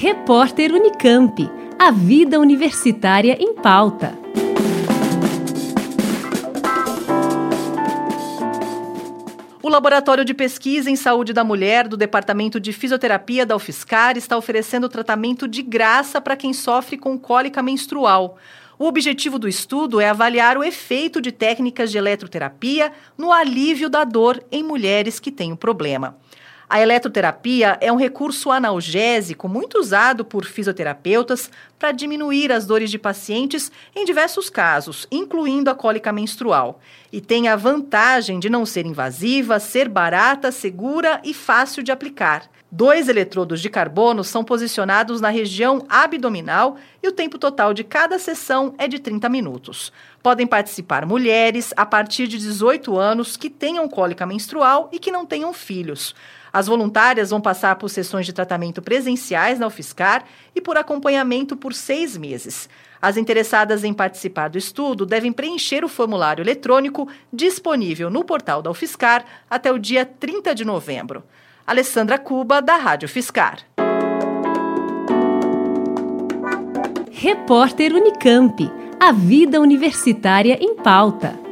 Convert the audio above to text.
Repórter Unicamp. A vida universitária em pauta. O Laboratório de Pesquisa em Saúde da Mulher do Departamento de Fisioterapia da UFSCar está oferecendo tratamento de graça para quem sofre com cólica menstrual. O objetivo do estudo é avaliar o efeito de técnicas de eletroterapia no alívio da dor em mulheres que têm o problema. A eletroterapia é um recurso analgésico muito usado por fisioterapeutas para diminuir as dores de pacientes em diversos casos, incluindo a cólica menstrual. E tem a vantagem de não ser invasiva, ser barata, segura e fácil de aplicar. Dois eletrodos de carbono são posicionados na região abdominal e o tempo total de cada sessão é de 30 minutos. Podem participar mulheres a partir de 18 anos que tenham cólica menstrual e que não tenham filhos. As voluntárias vão passar por sessões de tratamento presenciais na UFSCar e por acompanhamento por seis meses. As interessadas em participar do estudo devem preencher o formulário eletrônico disponível no portal da UFSCar até o dia 30 de novembro. Alessandra Cuba, da Rádio Fiscar. Repórter Unicamp. A vida universitária em pauta.